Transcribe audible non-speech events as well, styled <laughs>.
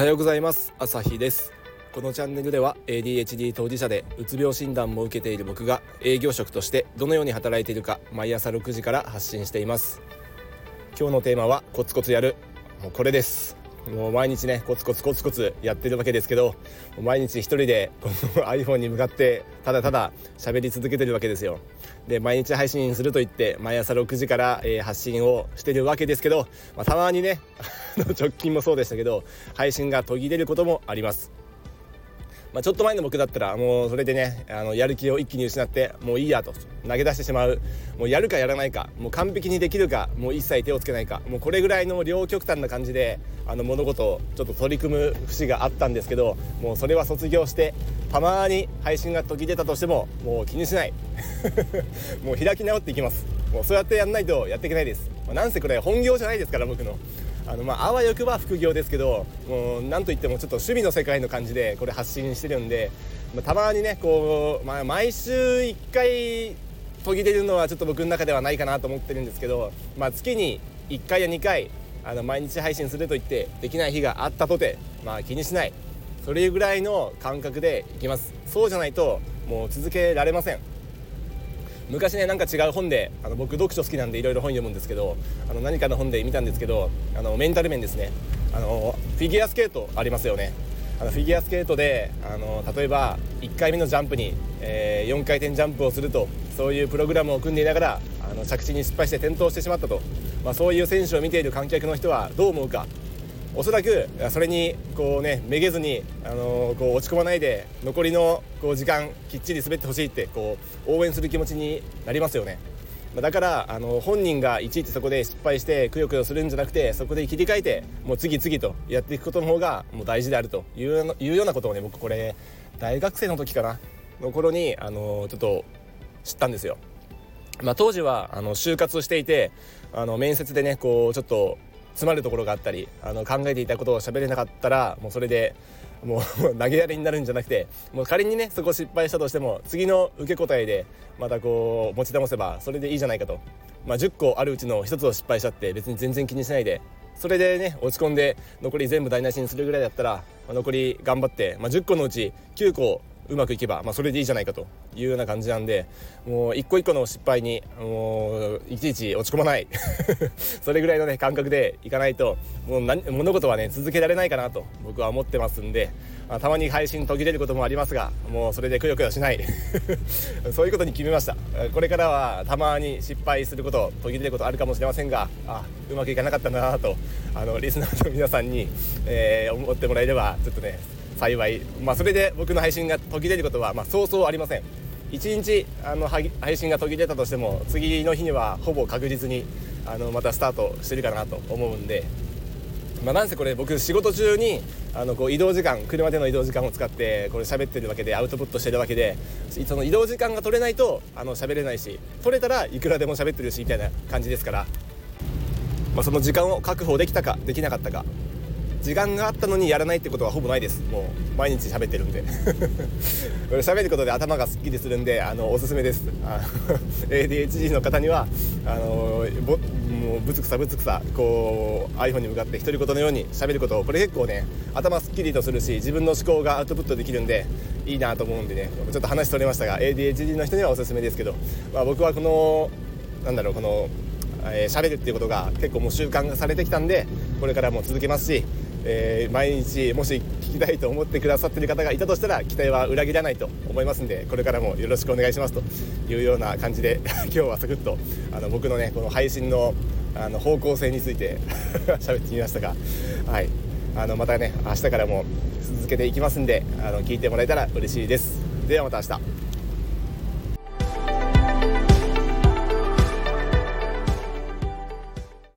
はようございます。朝日です。このチャンネルでは ADHD 当事者でうつ病診断も受けている僕が営業職としてどのように働いているか毎朝6時から発信しています。今日のテーマはコツコツやる。もうこれです。もう毎日ねコツコツコツコツやってるわけですけど毎日一人でこの iPhone に向かってただただ喋り続けてるわけですよ。で毎日配信すると言って毎朝6時から、えー、発信をしてるわけですけど、まあ、たまにね <laughs> 直近もそうでしたけど配信が途切れることもあります。まあ、ちょっと前の僕だったらもうそれでねあのやる気を一気に失ってもういいやと。投げ出してしまう。もうやるかやらないか。もう完璧にできるか。もう一切手をつけないか。もうこれぐらいの両極端な感じであの物事をちょっと取り組む節があったんですけどもうそれは卒業してたまに配信が途切れたとしてももう気にしない。<laughs> もう開き直っていきます。もうそうやってやんないとやっていけないです、まあ、なんせこれ本業じゃないですから僕の。あのまああわよくば副業ですけどもうなんといってもちょっと趣味の世界の感じでこれ発信してるんで、まあ、たまにねこう、まあ、毎週1回途切れるのはちょっと僕の中ではないかなと思ってるんですけど、まあ、月に1回や2回あの毎日配信すると言ってできない日があったとて、まあ、気にしない。それぐらいの感覚でいきます。そうじゃないともう続けられません。昔ねなんか違う本であの僕読書好きなんでいろいろ本読むんですけどあの何かの本で見たんですけどあのメンタル面ですね。あのフィギュアスケートありますよね。あのフィギュアスケートであの例えば1回目のジャンプに、えー、4回転ジャンプをするとそういうプログラムを組んでいながらあの着地に失敗して転倒してしまったと、まあ、そういう選手を見ている観客の人はどう思うか。おそらくそれにこうねめげずに、あのこう落ち込まないで残りのこう時間きっちり滑ってほしいってこう応援する気持ちになりますよね。だからあの本人がいちいちそこで失敗してくよくよするんじゃなくてそこで切り替えてもう次々とやっていくことの方がもう大事であるといういうようなことをね僕これ大学生の時かなの頃にあのちょっと知ったんですよ。まあ、当時はあの就活をしていてあの面接でねこうちょっと詰まるところがあったりあの考えていたことを喋れなかったらもうそれでもう <laughs> 投げやりになるんじゃなくてもう仮にねそこ失敗したとしても次の受け答えでまたこう持ち直せばそれでいいじゃないかと、まあ、10個あるうちの1つを失敗しちゃって別に全然気にしないでそれでね落ち込んで残り全部台無しにするぐらいだったら、まあ、残り頑張って、まあ、10個のうち9個うまくいけば、まあ、それでいいじゃないかというような感じなんでもう一個一個の失敗にもういちいち落ち込まない。<laughs> それぐらいのね感覚でいかないともう何物事はね続けられないかなと僕は思ってますんで、まあ、たまに配信途切れることもありますがもうそれでくよくよしない。<laughs> そういうことに決めました。これからはたまに失敗すること途切れることあるかもしれませんがあうまくいかなかったなとあのリスナーの皆さんに、えー、思ってもらえればちょっとね幸い、まあ、それで僕の配信が途切れることは、まあ、そうそうありません。1日あの配信が途切れたとしても次の日にはほぼ確実にあのまたスタートしてるかなと思うんで、まあ、なんせこれ僕仕事中にあのこう移動時間車での移動時間を使ってこれ喋ってるわけでアウトプットしてるわけでその移動時間が取れないとあの喋れないし取れたらいくらでも喋ってるしみたいな感じですから、まあ、その時間を確保できたかできなかったか。時間があったのにやらないってことはほぼないです。もう毎日喋ってるんで。<laughs> 喋ることで頭がすっきりするんであのおすすめです。ADHD <laughs> の方にはあのもうぶつくさぶつくさこう iPhone に向かって独り言のように喋ることこれ結構ね頭すっきりとするし自分の思考がアウトプットできるんでいいなと思うんでね。ちょっと話取れましたが ADHD の人にはおすすめですけど、まあ、僕はこのなんだろうこのえー、喋るっていうことが結構もう習慣化されてきたんでこれからも続けますしえー、毎日もし聞きたいと思ってくださってる方がいたとしたら期待は裏切らないと思いますんでこれからもよろしくお願いしますというような感じで <laughs> 今日はサクッとあの僕のねこの配信のあの方向性について喋ってみましたが、はい、あのまたね明日からも続けていきますんであの聞いてもらえたら嬉しいです。ではまた明日。